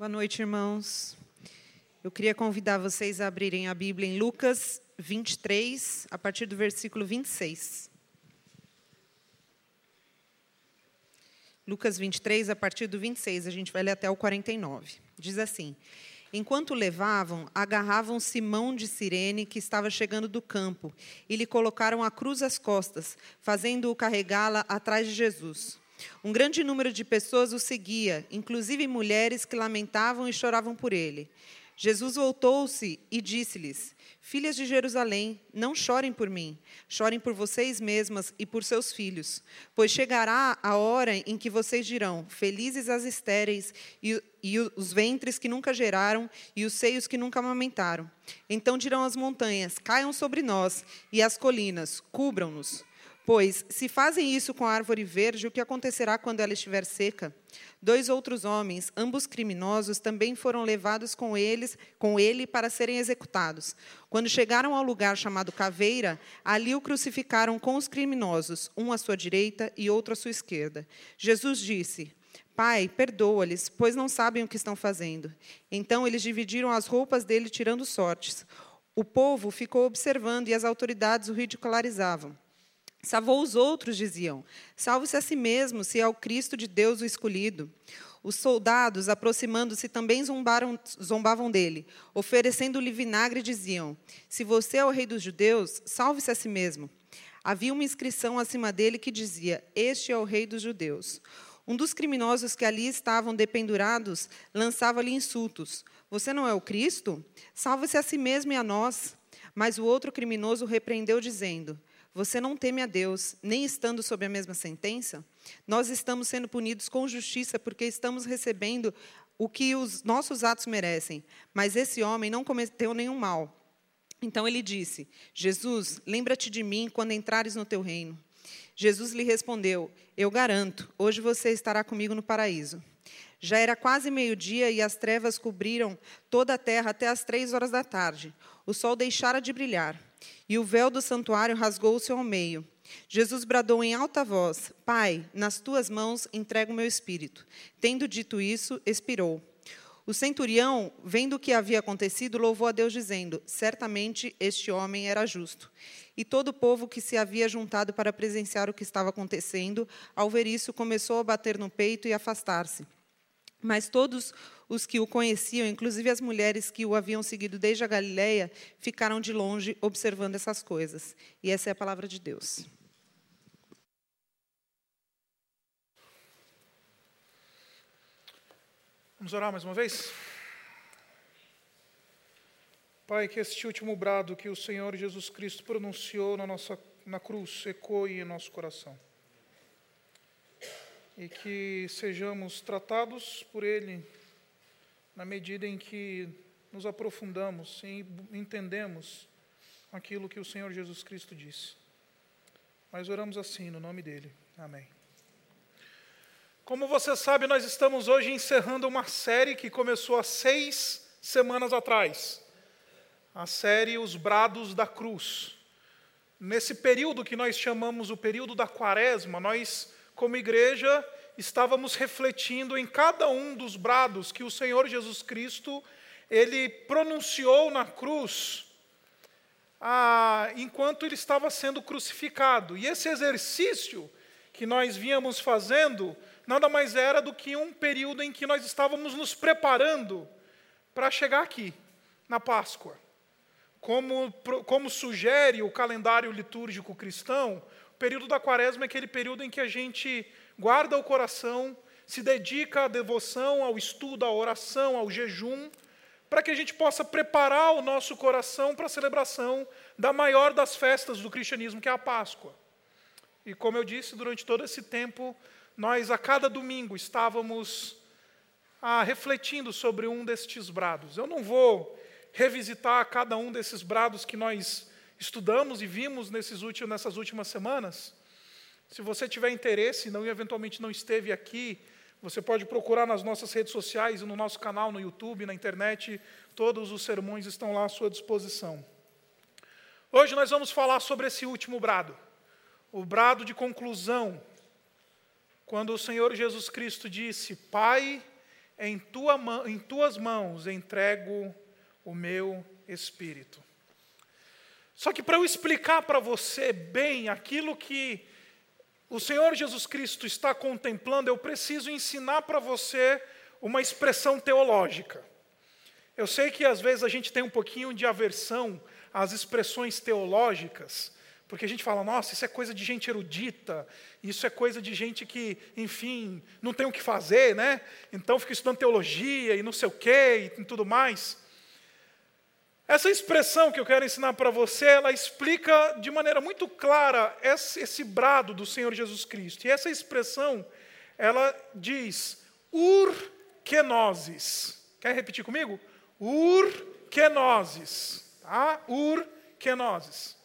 Boa noite, irmãos. Eu queria convidar vocês a abrirem a Bíblia em Lucas 23, a partir do versículo 26. Lucas 23, a partir do 26, a gente vai ler até o 49. Diz assim: Enquanto levavam, agarravam Simão de Cirene, que estava chegando do campo, e lhe colocaram a cruz às costas, fazendo-o carregá-la atrás de Jesus. Um grande número de pessoas o seguia, inclusive mulheres que lamentavam e choravam por ele. Jesus voltou-se e disse-lhes: Filhas de Jerusalém, não chorem por mim, chorem por vocês mesmas e por seus filhos, pois chegará a hora em que vocês dirão: Felizes as estéreis e, e os ventres que nunca geraram e os seios que nunca amamentaram. Então dirão as montanhas: Caiam sobre nós, e as colinas: Cubram-nos. Pois, se fazem isso com a árvore verde, o que acontecerá quando ela estiver seca? Dois outros homens, ambos criminosos, também foram levados com eles, com ele para serem executados. Quando chegaram ao lugar chamado Caveira, ali o crucificaram com os criminosos, um à sua direita e outro à sua esquerda. Jesus disse: Pai, perdoa-lhes, pois não sabem o que estão fazendo. Então eles dividiram as roupas dele, tirando sortes. O povo ficou observando e as autoridades o ridicularizavam. Salvou os outros, diziam. Salve-se a si mesmo, se é o Cristo de Deus o escolhido. Os soldados, aproximando-se, também zombaram, zombavam dele, oferecendo-lhe vinagre, diziam: Se você é o rei dos judeus, salve-se a si mesmo. Havia uma inscrição acima dele que dizia: Este é o rei dos judeus. Um dos criminosos que ali estavam dependurados lançava-lhe insultos: Você não é o Cristo? Salve-se a si mesmo e a nós. Mas o outro criminoso repreendeu, dizendo: você não teme a Deus, nem estando sob a mesma sentença? Nós estamos sendo punidos com justiça porque estamos recebendo o que os nossos atos merecem. Mas esse homem não cometeu nenhum mal. Então ele disse: Jesus, lembra-te de mim quando entrares no teu reino. Jesus lhe respondeu: Eu garanto, hoje você estará comigo no paraíso. Já era quase meio-dia e as trevas cobriram toda a terra até as três horas da tarde. O sol deixara de brilhar e o véu do santuário rasgou-se ao meio. Jesus bradou em alta voz: Pai, nas tuas mãos entrego o meu espírito. Tendo dito isso, expirou. O centurião, vendo o que havia acontecido, louvou a Deus, dizendo: Certamente este homem era justo. E todo o povo que se havia juntado para presenciar o que estava acontecendo, ao ver isso, começou a bater no peito e afastar-se. Mas todos os que o conheciam, inclusive as mulheres que o haviam seguido desde a Galiléia, ficaram de longe observando essas coisas. E essa é a palavra de Deus. Vamos orar mais uma vez? Pai, que este último brado que o Senhor Jesus Cristo pronunciou na, nossa, na cruz ecoe em nosso coração e que sejamos tratados por Ele na medida em que nos aprofundamos e entendemos aquilo que o Senhor Jesus Cristo disse. Mas oramos assim, no nome dEle. Amém. Como você sabe, nós estamos hoje encerrando uma série que começou há seis semanas atrás. A série Os Brados da Cruz. Nesse período que nós chamamos o período da quaresma, nós como igreja, estávamos refletindo em cada um dos brados que o Senhor Jesus Cristo ele pronunciou na cruz enquanto ele estava sendo crucificado. E esse exercício que nós vínhamos fazendo nada mais era do que um período em que nós estávamos nos preparando para chegar aqui, na Páscoa. Como, como sugere o calendário litúrgico cristão, período da quaresma é aquele período em que a gente guarda o coração, se dedica à devoção, ao estudo, à oração, ao jejum, para que a gente possa preparar o nosso coração para a celebração da maior das festas do cristianismo, que é a Páscoa. E como eu disse, durante todo esse tempo, nós a cada domingo estávamos ah, refletindo sobre um destes brados. Eu não vou revisitar cada um desses brados que nós estudamos e vimos nesses últimos, nessas últimas semanas. Se você tiver interesse e não, eventualmente não esteve aqui, você pode procurar nas nossas redes sociais e no nosso canal no YouTube, na internet, todos os sermões estão lá à sua disposição. Hoje nós vamos falar sobre esse último brado, o brado de conclusão, quando o Senhor Jesus Cristo disse: Pai, em, tua, em tuas mãos entrego o meu espírito. Só que para eu explicar para você bem aquilo que o Senhor Jesus Cristo está contemplando, eu preciso ensinar para você uma expressão teológica. Eu sei que às vezes a gente tem um pouquinho de aversão às expressões teológicas, porque a gente fala, nossa, isso é coisa de gente erudita, isso é coisa de gente que, enfim, não tem o que fazer, né? Então fica estudando teologia e não sei o quê e tudo mais. Essa expressão que eu quero ensinar para você, ela explica de maneira muito clara esse, brado do Senhor Jesus Cristo. E essa expressão, ela diz urkenosis. Quer repetir comigo? Urkenosis. Tá? Urkenosis.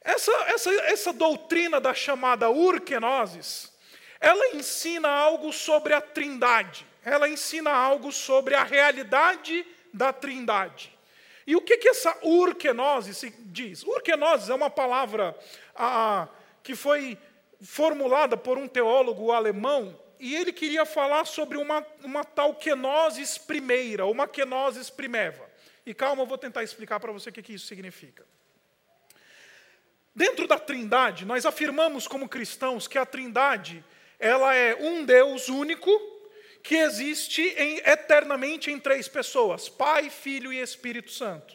Essa, essa, essa doutrina da chamada urkenosis, ela ensina algo sobre a trindade. Ela ensina algo sobre a realidade da trindade. E o que, que essa urkenose diz? Urkenose é uma palavra ah, que foi formulada por um teólogo alemão e ele queria falar sobre uma, uma tal kenosis primeira, uma kenosis primeva. E calma, eu vou tentar explicar para você o que, que isso significa. Dentro da Trindade, nós afirmamos como cristãos que a Trindade ela é um Deus único que existe em, eternamente em três pessoas: Pai, Filho e Espírito Santo.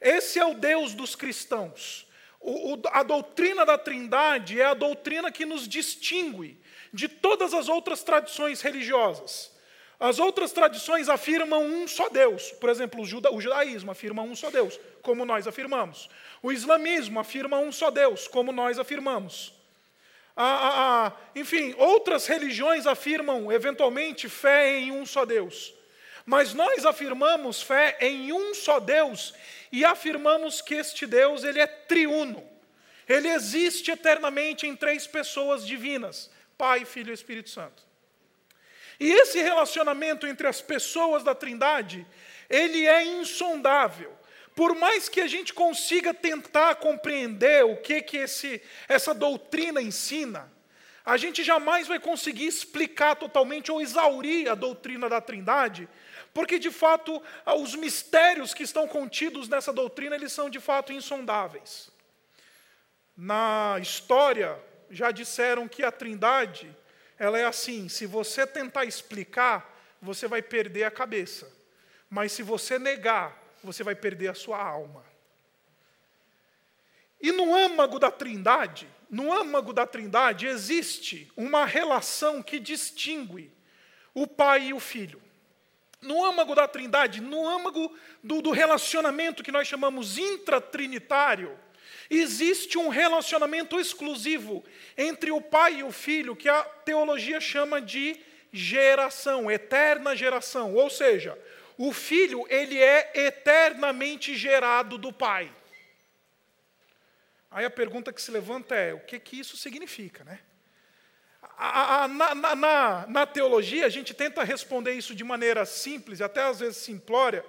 Esse é o Deus dos cristãos. O, o, a doutrina da Trindade é a doutrina que nos distingue de todas as outras tradições religiosas. As outras tradições afirmam um só Deus. Por exemplo, o, juda, o judaísmo afirma um só Deus, como nós afirmamos. O islamismo afirma um só Deus, como nós afirmamos. Ah, ah, enfim, outras religiões afirmam eventualmente fé em um só Deus. Mas nós afirmamos fé em um só Deus e afirmamos que este Deus ele é triuno. Ele existe eternamente em três pessoas divinas: Pai, Filho e Espírito Santo. E esse relacionamento entre as pessoas da Trindade, ele é insondável por mais que a gente consiga tentar compreender o que, que esse, essa doutrina ensina, a gente jamais vai conseguir explicar totalmente ou exaurir a doutrina da Trindade, porque de fato os mistérios que estão contidos nessa doutrina eles são de fato insondáveis. Na história já disseram que a Trindade ela é assim: se você tentar explicar, você vai perder a cabeça, mas se você negar, você vai perder a sua alma. E no âmago da Trindade, no âmago da Trindade existe uma relação que distingue o Pai e o Filho. No âmago da Trindade, no âmago do, do relacionamento que nós chamamos intratrinitário, existe um relacionamento exclusivo entre o Pai e o Filho, que a teologia chama de geração, eterna geração. Ou seja, o filho, ele é eternamente gerado do pai. Aí a pergunta que se levanta é: o que, que isso significa, né? A, a, na, na, na, teologia, a gente tenta responder isso de maneira simples, até às vezes simplória,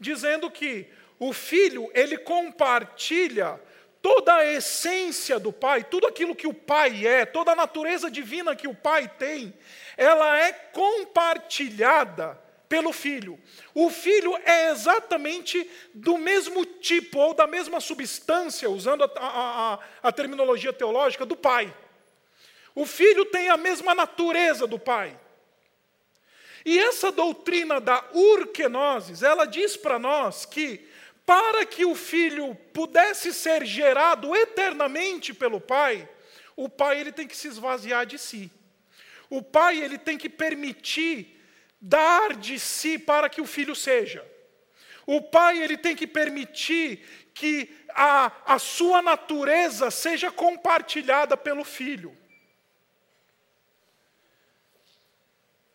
dizendo que o filho, ele compartilha toda a essência do pai, tudo aquilo que o pai é, toda a natureza divina que o pai tem, ela é compartilhada pelo filho. O filho é exatamente do mesmo tipo ou da mesma substância, usando a, a, a, a terminologia teológica, do pai. O filho tem a mesma natureza do pai. E essa doutrina da urquenoses, ela diz para nós que para que o filho pudesse ser gerado eternamente pelo pai, o pai ele tem que se esvaziar de si. O pai ele tem que permitir dar de si para que o filho seja. O pai ele tem que permitir que a, a sua natureza seja compartilhada pelo filho.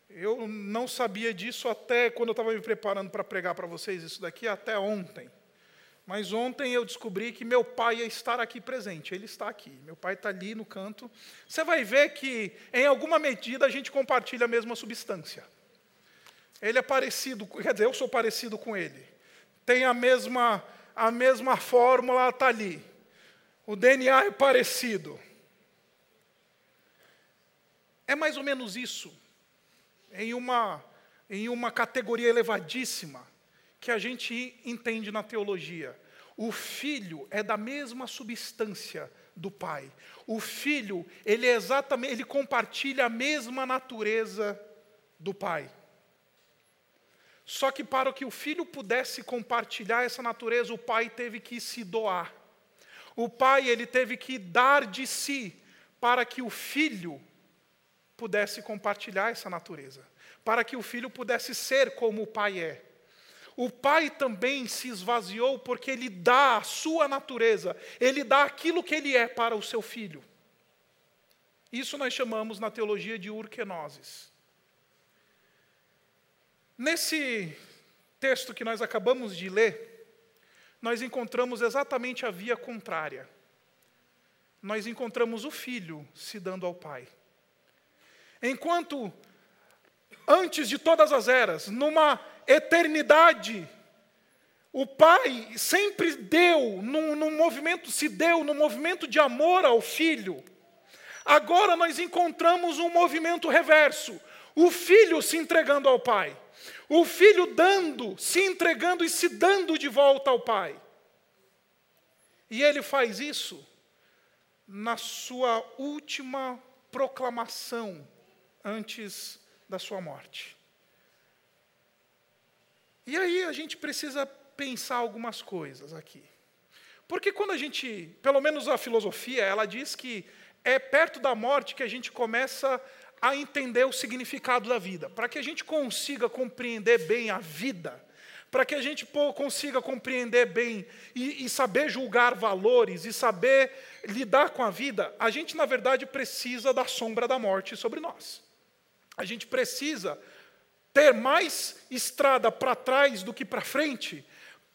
Eu não sabia disso até quando eu estava me preparando para pregar para vocês isso daqui, até ontem. Mas ontem eu descobri que meu pai ia estar aqui presente. Ele está aqui. Meu pai está ali no canto. Você vai ver que, em alguma medida, a gente compartilha a mesma substância. Ele é parecido, quer dizer, eu sou parecido com ele. Tem a mesma, a mesma fórmula, está ali. O DNA é parecido. É mais ou menos isso. Em uma em uma categoria elevadíssima que a gente entende na teologia. O filho é da mesma substância do pai. O filho, ele é exatamente, ele compartilha a mesma natureza do pai. Só que para que o filho pudesse compartilhar essa natureza, o pai teve que se doar. O pai, ele teve que dar de si para que o filho pudesse compartilhar essa natureza, para que o filho pudesse ser como o pai é. O pai também se esvaziou porque ele dá a sua natureza, ele dá aquilo que ele é para o seu filho. Isso nós chamamos na teologia de urquenoses. Nesse texto que nós acabamos de ler, nós encontramos exatamente a via contrária. Nós encontramos o filho se dando ao pai. Enquanto antes de todas as eras, numa eternidade. O Pai sempre deu, num, num movimento, se deu num movimento de amor ao Filho. Agora nós encontramos um movimento reverso: o Filho se entregando ao Pai. O Filho dando, se entregando e se dando de volta ao Pai. E ele faz isso na sua última proclamação antes da sua morte. E aí a gente precisa pensar algumas coisas aqui. Porque quando a gente, pelo menos a filosofia, ela diz que é perto da morte que a gente começa a entender o significado da vida. Para que a gente consiga compreender bem a vida, para que a gente consiga compreender bem e, e, saber julgar valores e saber lidar com a vida, a gente, na verdade, precisa da sombra da morte sobre nós. A gente precisa ter mais estrada para trás do que para frente,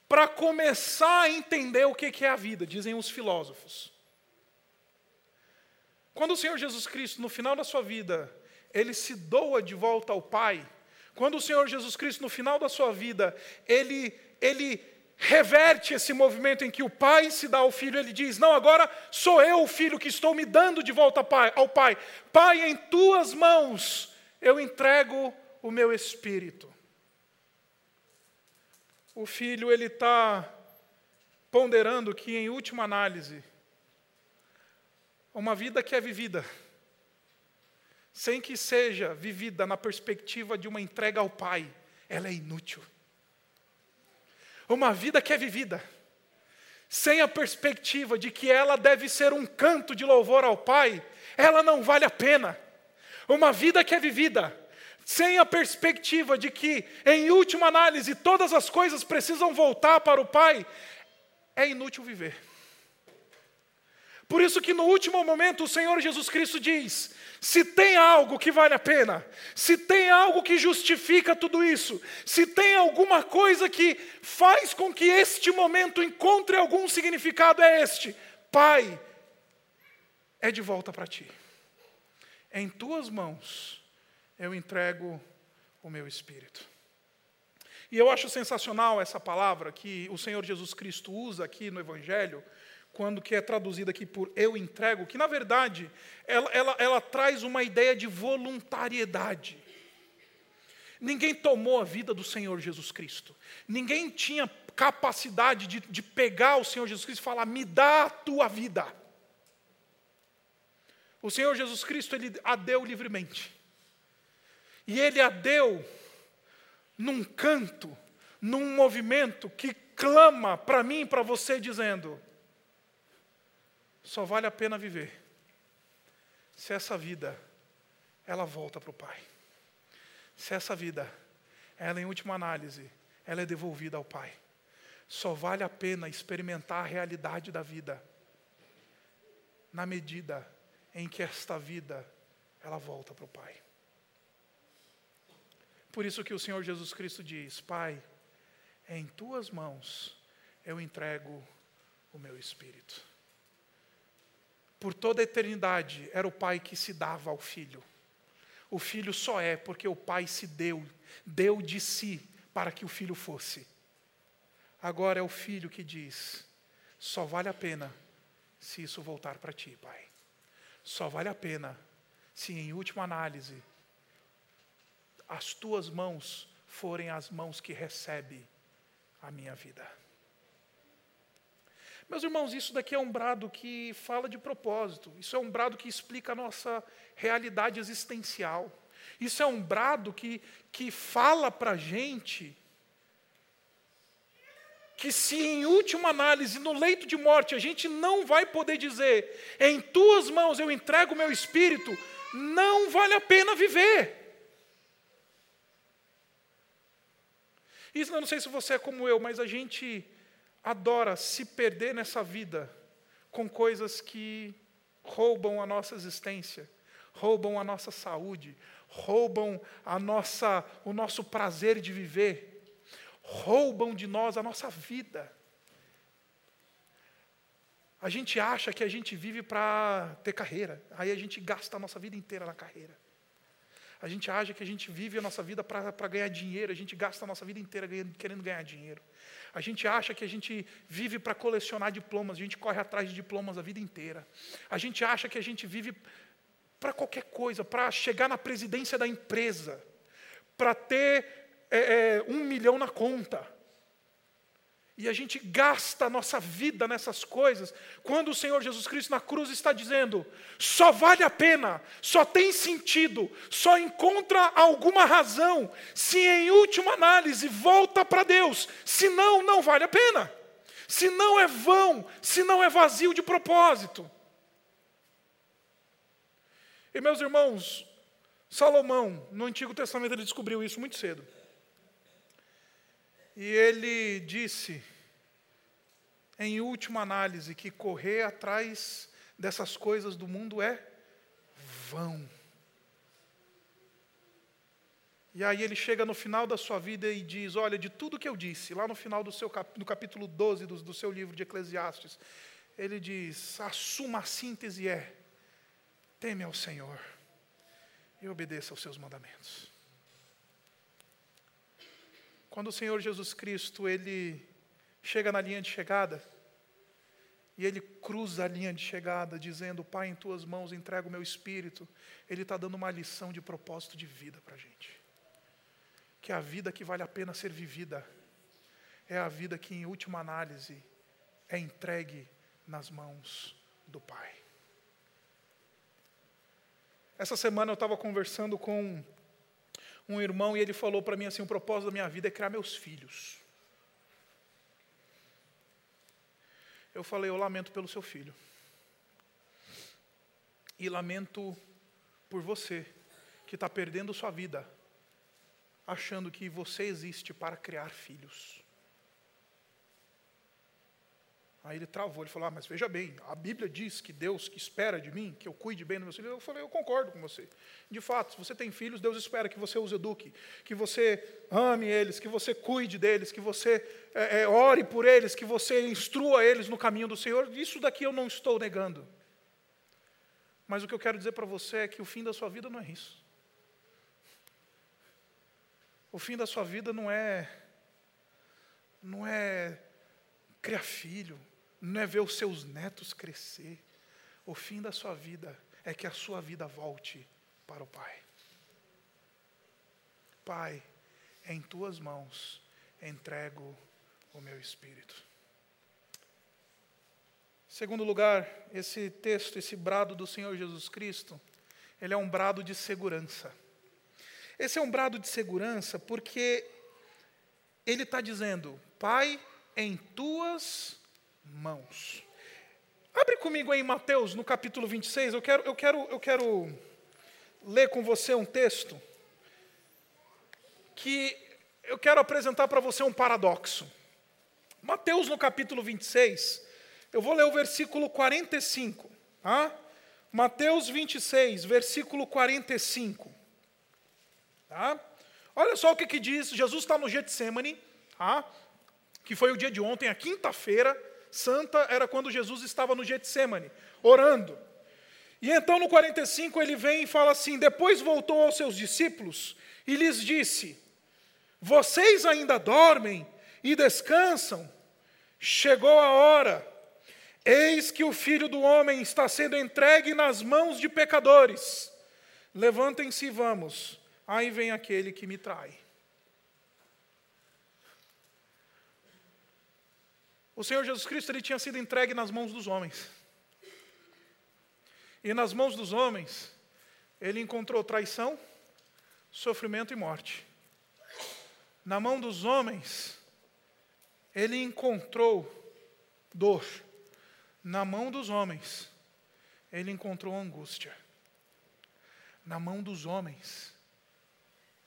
para começar a entender o que é a vida, dizem os filósofos. Quando o Senhor Jesus Cristo, no final da sua vida, ele se doa de volta ao Pai, quando o Senhor Jesus Cristo, no final da sua vida, ele, ele reverte esse movimento em que o pai se dá ao filho, ele diz: Não, agora sou eu o filho que estou me dando de volta ao pai. Pai, em tuas mãos eu entrego o meu espírito. O filho ele está ponderando que, em última análise, uma vida que é vivida, sem que seja vivida na perspectiva de uma entrega ao Pai, ela é inútil. Uma vida que é vivida, sem a perspectiva de que ela deve ser um canto de louvor ao Pai, ela não vale a pena. Uma vida que é vivida, sem a perspectiva de que, em última análise, todas as coisas precisam voltar para o Pai, é inútil viver. Por isso que no último momento o Senhor Jesus Cristo diz: se tem algo que vale a pena, se tem algo que justifica tudo isso, se tem alguma coisa que faz com que este momento encontre algum significado, é este: Pai, é de volta para ti. Em tuas mãos eu entrego o meu espírito. E eu acho sensacional essa palavra que o Senhor Jesus Cristo usa aqui no Evangelho, quando que é traduzida aqui por eu entrego, que na verdade ela, ela, ela traz uma ideia de voluntariedade. Ninguém tomou a vida do Senhor Jesus Cristo. Ninguém tinha capacidade de, de pegar o Senhor Jesus Cristo e falar: me dá a tua vida. O Senhor Jesus Cristo, ele a deu livremente. E ele a deu num canto, num movimento que clama para mim e para você, dizendo: só vale a pena viver se essa vida ela volta para o Pai. Se essa vida, ela em última análise, ela é devolvida ao Pai. Só vale a pena experimentar a realidade da vida na medida em que esta vida ela volta para o Pai. Por isso que o Senhor Jesus Cristo diz: Pai, em tuas mãos eu entrego o meu espírito. Por toda a eternidade era o pai que se dava ao filho. O filho só é porque o pai se deu, deu de si para que o filho fosse. Agora é o filho que diz: só vale a pena se isso voltar para ti, pai. Só vale a pena se, em última análise, as tuas mãos forem as mãos que recebem a minha vida. Meus irmãos, isso daqui é um brado que fala de propósito, isso é um brado que explica a nossa realidade existencial, isso é um brado que, que fala para a gente que, se em última análise, no leito de morte, a gente não vai poder dizer, em tuas mãos eu entrego o meu espírito, não vale a pena viver. Isso eu não sei se você é como eu, mas a gente adora se perder nessa vida com coisas que roubam a nossa existência, roubam a nossa saúde, roubam a nossa, o nosso prazer de viver, roubam de nós a nossa vida. A gente acha que a gente vive para ter carreira, aí a gente gasta a nossa vida inteira na carreira. A gente acha que a gente vive a nossa vida para ganhar dinheiro, a gente gasta a nossa vida inteira ganhando, querendo ganhar dinheiro. A gente acha que a gente vive para colecionar diplomas, a gente corre atrás de diplomas a vida inteira. A gente acha que a gente vive para qualquer coisa, para chegar na presidência da empresa, para ter é, é, um milhão na conta. E a gente gasta a nossa vida nessas coisas, quando o Senhor Jesus Cristo na cruz está dizendo: só vale a pena, só tem sentido, só encontra alguma razão, se em última análise volta para Deus, senão não vale a pena, se não é vão, se não é vazio de propósito. E meus irmãos, Salomão, no Antigo Testamento, ele descobriu isso muito cedo. E ele disse, em última análise, que correr atrás dessas coisas do mundo é vão. E aí ele chega no final da sua vida e diz: Olha, de tudo que eu disse, lá no final do seu no capítulo 12 do, do seu livro de Eclesiastes, ele diz: a suma síntese é: teme ao Senhor e obedeça aos seus mandamentos. Quando o Senhor Jesus Cristo, ele chega na linha de chegada, e ele cruza a linha de chegada, dizendo: Pai, em tuas mãos entrego o meu espírito. Ele está dando uma lição de propósito de vida para a gente. Que a vida que vale a pena ser vivida é a vida que, em última análise, é entregue nas mãos do Pai. Essa semana eu estava conversando com um irmão e ele falou para mim assim: o propósito da minha vida é criar meus filhos. Eu falei: eu lamento pelo seu filho. E lamento por você, que está perdendo sua vida, achando que você existe para criar filhos. Aí ele travou, ele falou: ah, mas veja bem, a Bíblia diz que Deus que espera de mim, que eu cuide bem dos meus filhos. Eu falei: eu concordo com você. De fato, se você tem filhos, Deus espera que você os eduque, que você ame eles, que você cuide deles, que você é, é, ore por eles, que você instrua eles no caminho do Senhor. Isso daqui eu não estou negando. Mas o que eu quero dizer para você é que o fim da sua vida não é isso. O fim da sua vida não é não é criar filho, não é ver os seus netos crescer. O fim da sua vida é que a sua vida volte para o Pai. Pai, em tuas mãos entrego o meu espírito. Segundo lugar, esse texto, esse brado do Senhor Jesus Cristo, ele é um brado de segurança. Esse é um brado de segurança porque ele está dizendo: Pai, em tuas mãos. Abre comigo aí Mateus, no capítulo 26. Eu quero, eu quero, eu quero ler com você um texto que eu quero apresentar para você um paradoxo. Mateus, no capítulo 26, eu vou ler o versículo 45. Tá? Mateus 26, versículo 45. Tá? Olha só o que, que diz. Jesus está no Getsemane, tá? que foi o dia de ontem, a quinta-feira santa era quando Jesus estava no Getsemane, orando. E então no 45 ele vem e fala assim: Depois voltou aos seus discípulos e lhes disse: Vocês ainda dormem e descansam? Chegou a hora. Eis que o filho do homem está sendo entregue nas mãos de pecadores. Levantem-se e vamos. aí vem aquele que me trai. O Senhor Jesus Cristo ele tinha sido entregue nas mãos dos homens. E nas mãos dos homens, ele encontrou traição, sofrimento e morte. Na mão dos homens, ele encontrou dor. Na mão dos homens, ele encontrou angústia. Na mão dos homens,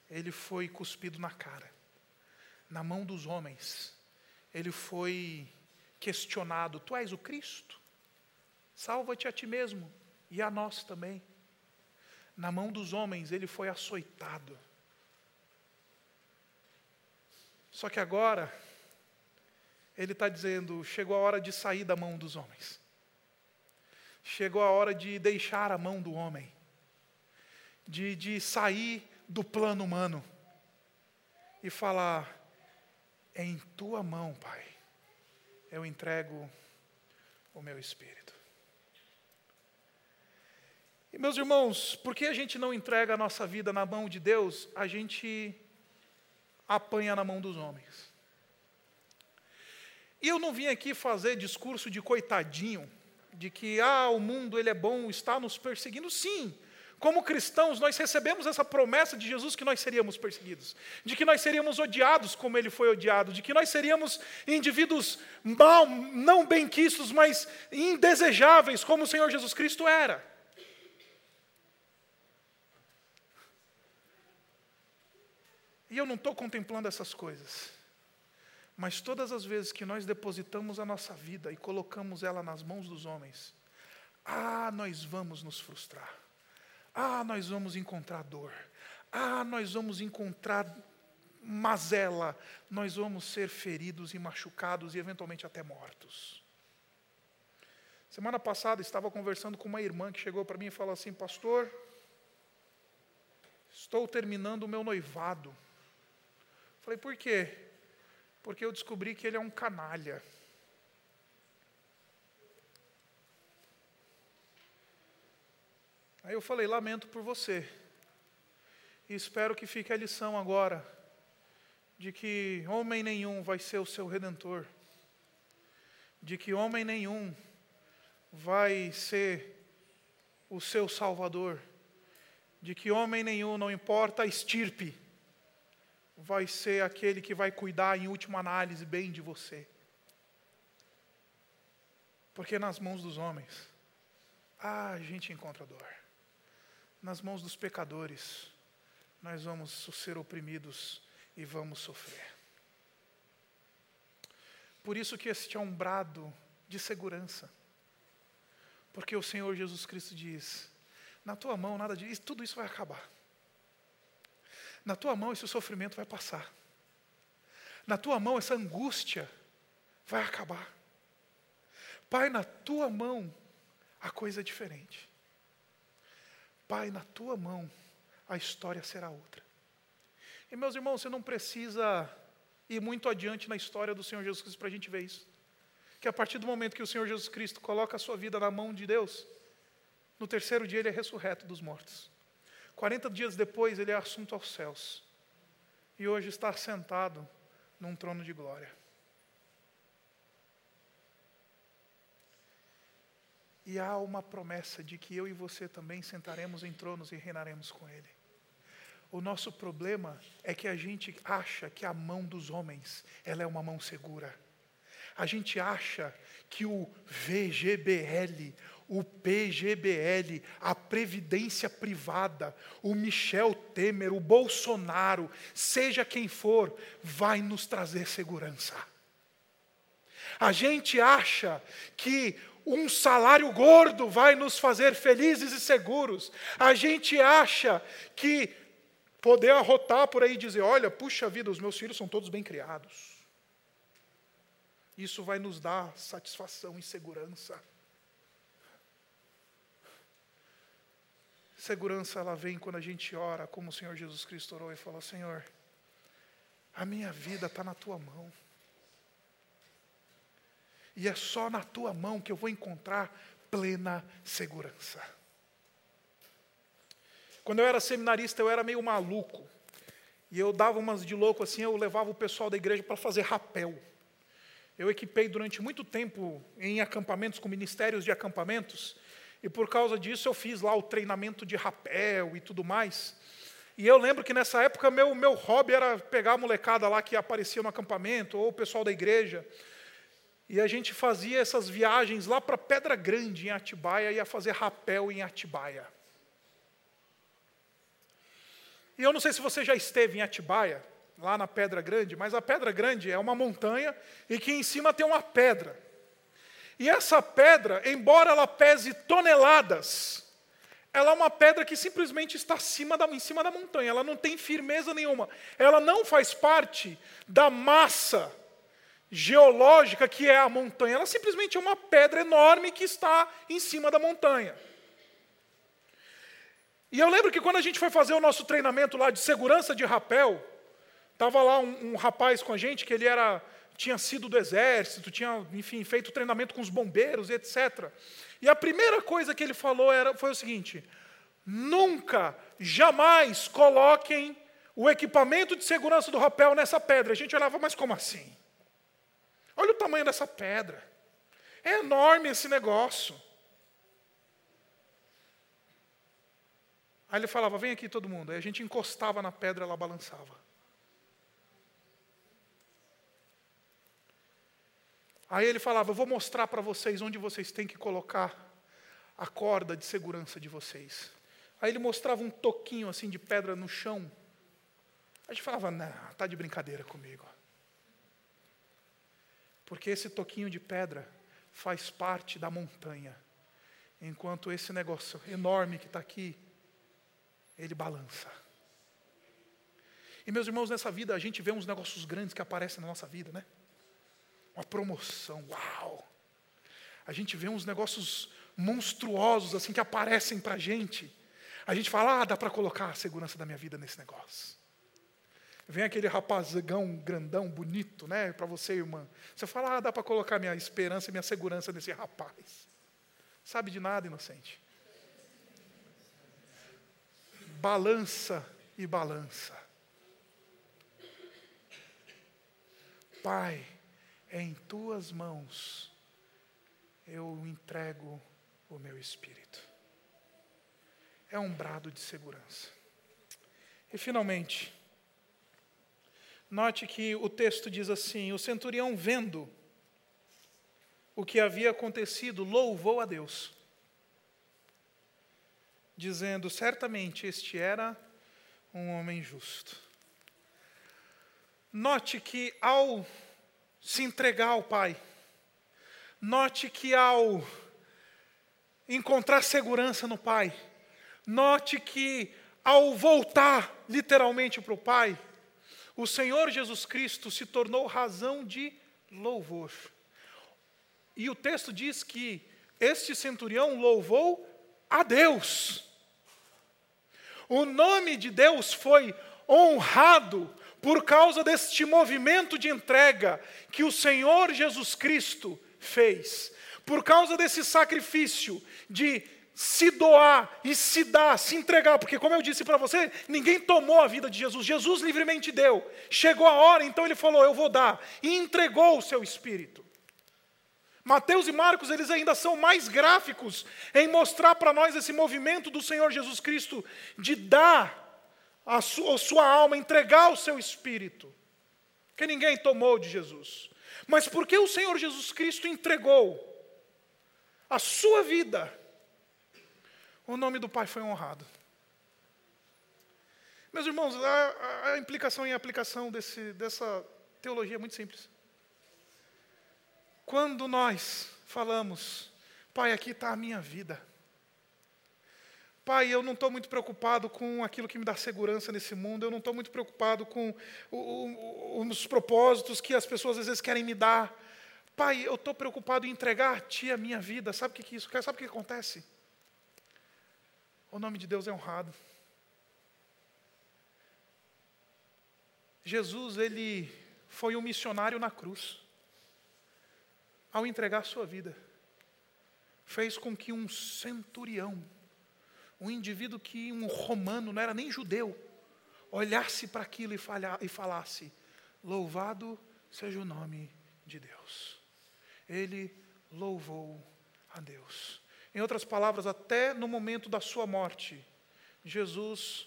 ele foi cuspido na cara. Na mão dos homens, ele foi questionado: Tu és o Cristo? Salva-te a ti mesmo e a nós também. Na mão dos homens, ele foi açoitado. Só que agora, ele está dizendo: chegou a hora de sair da mão dos homens. Chegou a hora de deixar a mão do homem. De, de sair do plano humano. E falar: é em tua mão, Pai, eu entrego o meu espírito. E meus irmãos, por que a gente não entrega a nossa vida na mão de Deus? A gente apanha na mão dos homens. E eu não vim aqui fazer discurso de coitadinho, de que ah, o mundo ele é bom, está nos perseguindo. Sim, como cristãos, nós recebemos essa promessa de Jesus que nós seríamos perseguidos, de que nós seríamos odiados como ele foi odiado, de que nós seríamos indivíduos mal, não benquistos, mas indesejáveis, como o Senhor Jesus Cristo era. E eu não estou contemplando essas coisas. Mas todas as vezes que nós depositamos a nossa vida e colocamos ela nas mãos dos homens, ah, nós vamos nos frustrar. Ah, nós vamos encontrar dor. Ah, nós vamos encontrar mazela. Nós vamos ser feridos e machucados e eventualmente até mortos. Semana passada estava conversando com uma irmã que chegou para mim e falou assim: Pastor, estou terminando o meu noivado. Falei, por quê? porque eu descobri que ele é um canalha. Aí eu falei: lamento por você. E espero que fique a lição agora, de que homem nenhum vai ser o seu redentor, de que homem nenhum vai ser o seu salvador, de que homem nenhum, não importa a estirpe, vai ser aquele que vai cuidar, em última análise, bem de você. Porque nas mãos dos homens, ah, a gente encontra dor. Nas mãos dos pecadores, nós vamos ser oprimidos e vamos sofrer. Por isso que este é um brado de segurança. Porque o Senhor Jesus Cristo diz: na tua mão nada disso, tudo isso vai acabar. Na tua mão esse sofrimento vai passar. Na tua mão essa angústia vai acabar. Pai, na tua mão a coisa é diferente. Pai, na tua mão a história será outra. E meus irmãos, você não precisa ir muito adiante na história do Senhor Jesus Cristo para a gente ver isso. Que a partir do momento que o Senhor Jesus Cristo coloca a sua vida na mão de Deus, no terceiro dia ele é ressurreto dos mortos. 40 dias depois, ele é assunto aos céus. E hoje está sentado num trono de glória. E há uma promessa de que eu e você também sentaremos em tronos e reinaremos com Ele. O nosso problema é que a gente acha que a mão dos homens ela é uma mão segura. A gente acha que o VGBL, o PGBL, a Previdência Privada, o Michel Temer, o Bolsonaro, seja quem for, vai nos trazer segurança. A gente acha que um salário gordo vai nos fazer felizes e seguros. A gente acha que poder arrotar por aí e dizer: olha, puxa vida, os meus filhos são todos bem criados. Isso vai nos dar satisfação e segurança. Segurança ela vem quando a gente ora, como o Senhor Jesus Cristo orou e falou: Senhor, a minha vida está na tua mão. E é só na tua mão que eu vou encontrar plena segurança. Quando eu era seminarista, eu era meio maluco. E eu dava umas de louco assim, eu levava o pessoal da igreja para fazer rapel. Eu equipei durante muito tempo em acampamentos, com ministérios de acampamentos, e por causa disso eu fiz lá o treinamento de rapel e tudo mais. E eu lembro que nessa época meu, meu hobby era pegar a molecada lá que aparecia no acampamento, ou o pessoal da igreja, e a gente fazia essas viagens lá para Pedra Grande, em Atibaia, ia fazer rapel em Atibaia. E eu não sei se você já esteve em Atibaia, lá na Pedra Grande, mas a Pedra Grande é uma montanha e que em cima tem uma pedra. E essa pedra, embora ela pese toneladas, ela é uma pedra que simplesmente está acima da, em cima da montanha, ela não tem firmeza nenhuma. Ela não faz parte da massa geológica que é a montanha, ela simplesmente é uma pedra enorme que está em cima da montanha. E eu lembro que quando a gente foi fazer o nosso treinamento lá de segurança de rapel, Estava lá um, um, rapaz com a gente que ele era tinha sido do exército, tinha, enfim, feito treinamento com os bombeiros, etc. E a primeira coisa que ele falou era, foi o seguinte: nunca, jamais coloquem o equipamento de segurança do rapel nessa pedra. A gente olhava, mas como assim? Olha o tamanho dessa pedra. É enorme esse negócio. Aí ele falava, vem aqui todo mundo. Aí a gente encostava na pedra, ela balançava. Aí ele falava: Eu vou mostrar para vocês onde vocês têm que colocar a corda de segurança de vocês. Aí ele mostrava um toquinho assim de pedra no chão. A gente falava: Não, está de brincadeira comigo. Porque esse toquinho de pedra faz parte da montanha, enquanto esse negócio enorme que está aqui, ele balança. E meus irmãos, nessa vida a gente vê uns negócios grandes que aparecem na nossa vida, né? uma promoção, uau! A gente vê uns negócios monstruosos assim que aparecem para a gente. A gente fala, ah, dá para colocar a segurança da minha vida nesse negócio. Vem aquele rapazão grandão, bonito, né, para você, irmã. Você fala, ah, dá para colocar minha esperança e minha segurança nesse rapaz. Sabe de nada, inocente. Balança e balança. Pai, em tuas mãos eu entrego o meu espírito. É um brado de segurança. E finalmente, note que o texto diz assim: o centurião, vendo o que havia acontecido, louvou a Deus, dizendo: certamente este era um homem justo. Note que ao se entregar ao Pai. Note que ao encontrar segurança no Pai, note que ao voltar literalmente para o Pai, o Senhor Jesus Cristo se tornou razão de louvor. E o texto diz que este centurião louvou a Deus. O nome de Deus foi honrado por causa deste movimento de entrega que o Senhor Jesus Cristo fez, por causa desse sacrifício de se doar e se dar, se entregar, porque, como eu disse para você, ninguém tomou a vida de Jesus, Jesus livremente deu. Chegou a hora, então ele falou: Eu vou dar, e entregou o seu espírito. Mateus e Marcos, eles ainda são mais gráficos em mostrar para nós esse movimento do Senhor Jesus Cristo de dar a sua, a sua alma, entregar o seu espírito, que ninguém tomou de Jesus. Mas porque o Senhor Jesus Cristo entregou a sua vida, o nome do Pai foi honrado. Meus irmãos, a, a implicação e a aplicação desse, dessa teologia é muito simples. Quando nós falamos, Pai, aqui está a minha vida. Pai, eu não estou muito preocupado com aquilo que me dá segurança nesse mundo, eu não estou muito preocupado com o, o, os propósitos que as pessoas às vezes querem me dar. Pai, eu estou preocupado em entregar a Ti a minha vida. Sabe o que, que isso quer? Sabe o que acontece? O nome de Deus é honrado. Jesus, ele foi um missionário na cruz. Ao entregar sua vida, fez com que um centurião, um indivíduo que um romano, não era nem judeu, olhasse para aquilo e, e falasse: Louvado seja o nome de Deus. Ele louvou a Deus. Em outras palavras, até no momento da sua morte, Jesus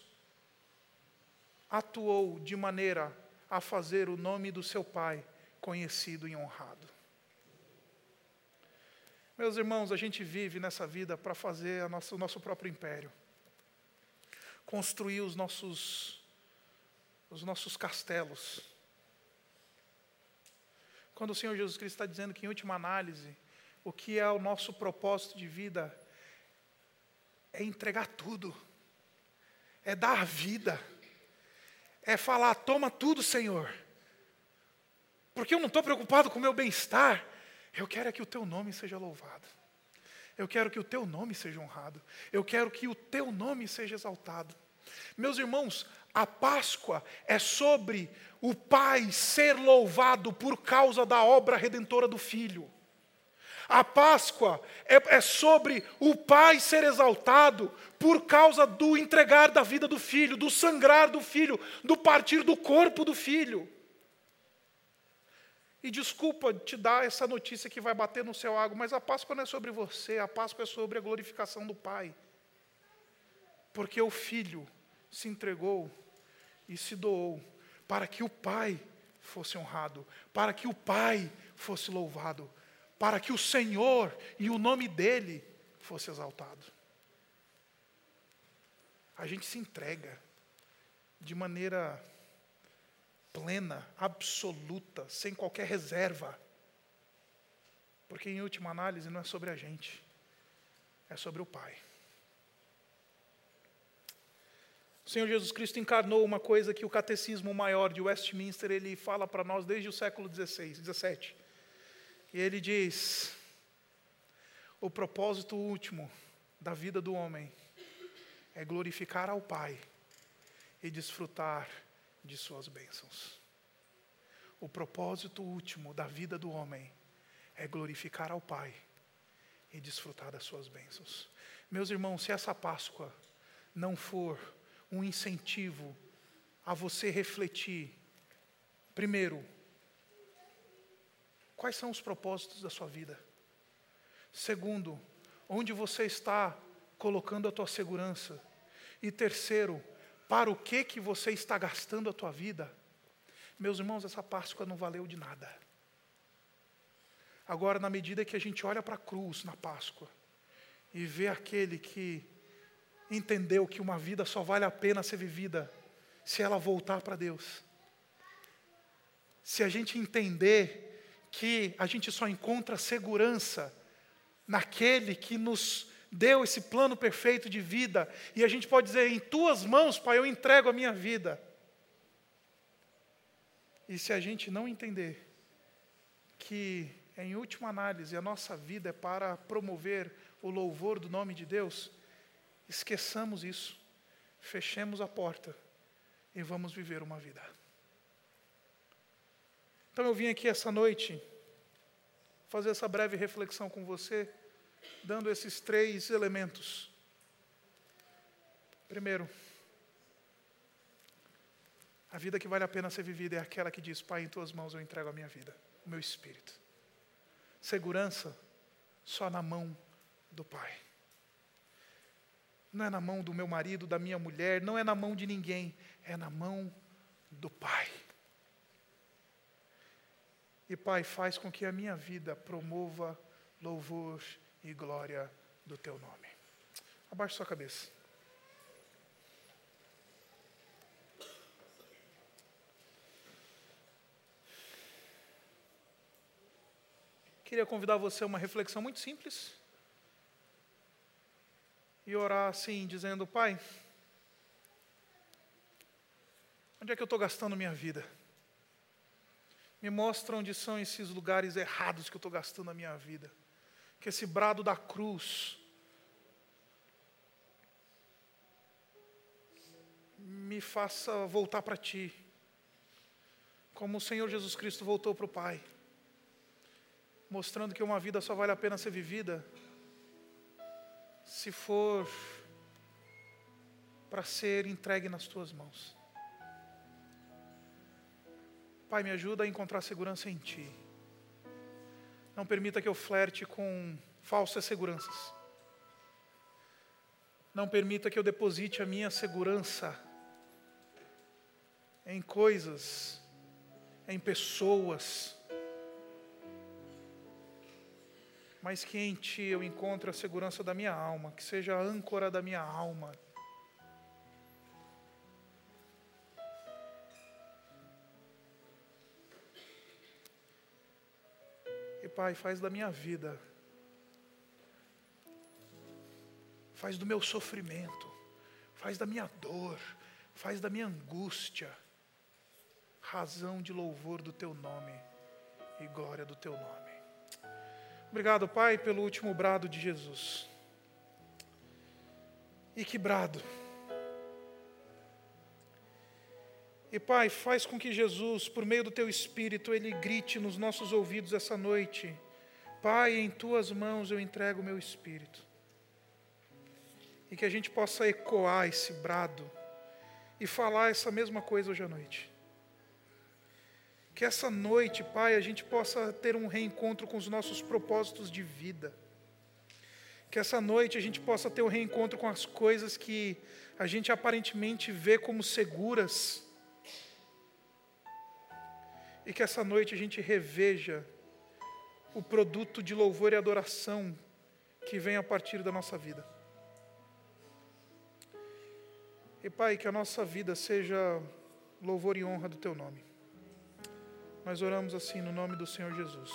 atuou de maneira a fazer o nome do seu Pai conhecido e honrado. Meus irmãos, a gente vive nessa vida para fazer nossa, o nosso próprio império, construir os nossos, os nossos castelos. Quando o Senhor Jesus Cristo está dizendo que, em última análise, o que é o nosso propósito de vida é entregar tudo, é dar vida, é falar: toma tudo, Senhor, porque eu não estou preocupado com o meu bem-estar, eu quero é que o teu nome seja louvado. Eu quero que o teu nome seja honrado. Eu quero que o teu nome seja exaltado. Meus irmãos, a Páscoa é sobre o Pai ser louvado por causa da obra redentora do Filho. A Páscoa é, é, sobre o Pai ser exaltado por causa do entregar da vida do Filho, do sangrar do Filho, do partir do corpo do Filho. E desculpa te dar essa notícia que vai bater no seu água, mas a Páscoa não é sobre você, a Páscoa é sobre a glorificação do Pai. Porque o Filho se entregou e se doou para que o Pai fosse honrado, para que o Pai fosse louvado, para que o Senhor e o nome dele fosse exaltado. A gente se entrega de maneira plena, absoluta, sem qualquer reserva. Porque, em última análise, não é sobre a gente, é sobre o Pai. O Senhor Jesus Cristo encarnou uma coisa que o catecismo maior de Westminster ele fala para nós desde o século XVI, XVII. E ele diz: o propósito último da vida do homem é glorificar ao Pai e desfrutar de suas bênçãos. O propósito último da vida do homem é glorificar ao Pai e desfrutar das suas bênçãos. Meus irmãos, se essa Páscoa não for um incentivo a você refletir, primeiro, quais são os propósitos da sua vida? Segundo, onde você está colocando a tua segurança? E terceiro, para o que que você está gastando a tua vida? Meus irmãos, essa Páscoa não valeu de nada. Agora, na medida que a gente olha para a cruz na Páscoa e vê aquele que entendeu que uma vida só vale a pena ser vivida se ela voltar para Deus. Se a gente entender que a gente só encontra segurança naquele que nos deu esse plano perfeito de vida, e a gente pode dizer: em tuas mãos, Pai, eu entrego a minha vida. E se a gente não entender que, em última análise, a nossa vida é para promover o louvor do nome de Deus, esqueçamos isso, fechemos a porta e vamos viver uma vida. Então eu vim aqui essa noite fazer essa breve reflexão com você dando esses três elementos. Primeiro, a vida que vale a pena ser vivida é aquela que diz: Pai, em tuas mãos eu entrego a minha vida, o meu espírito. Segurança só na mão do Pai. Não é na mão do meu marido, da minha mulher, não é na mão de ninguém, é na mão do Pai. E Pai, faz com que a minha vida promova louvor e glória do teu nome. Abaixe sua cabeça. Queria convidar você a uma reflexão muito simples. E orar assim, dizendo: Pai, onde é que eu estou gastando minha vida? Me mostra onde são esses lugares errados que eu estou gastando a minha vida. Que esse brado da cruz me faça voltar para Ti, como o Senhor Jesus Cristo voltou para o Pai, mostrando que uma vida só vale a pena ser vivida se for para ser entregue nas tuas mãos. Pai, me ajuda a encontrar segurança em Ti. Não permita que eu flerte com falsas seguranças. Não permita que eu deposite a minha segurança em coisas, em pessoas, mas que em Ti eu encontre a segurança da minha alma, que seja a âncora da minha alma. Pai, faz da minha vida, faz do meu sofrimento, faz da minha dor, faz da minha angústia, razão de louvor do Teu nome e glória do Teu nome. Obrigado, Pai, pelo último brado de Jesus. E que brado! E Pai, faz com que Jesus, por meio do Teu Espírito, Ele grite nos nossos ouvidos essa noite: Pai, em Tuas mãos eu entrego o meu espírito. E que a gente possa ecoar esse brado e falar essa mesma coisa hoje à noite. Que essa noite, Pai, a gente possa ter um reencontro com os nossos propósitos de vida. Que essa noite a gente possa ter um reencontro com as coisas que a gente aparentemente vê como seguras e que essa noite a gente reveja o produto de louvor e adoração que vem a partir da nossa vida. E Pai, que a nossa vida seja louvor e honra do Teu nome. Nós oramos assim no nome do Senhor Jesus.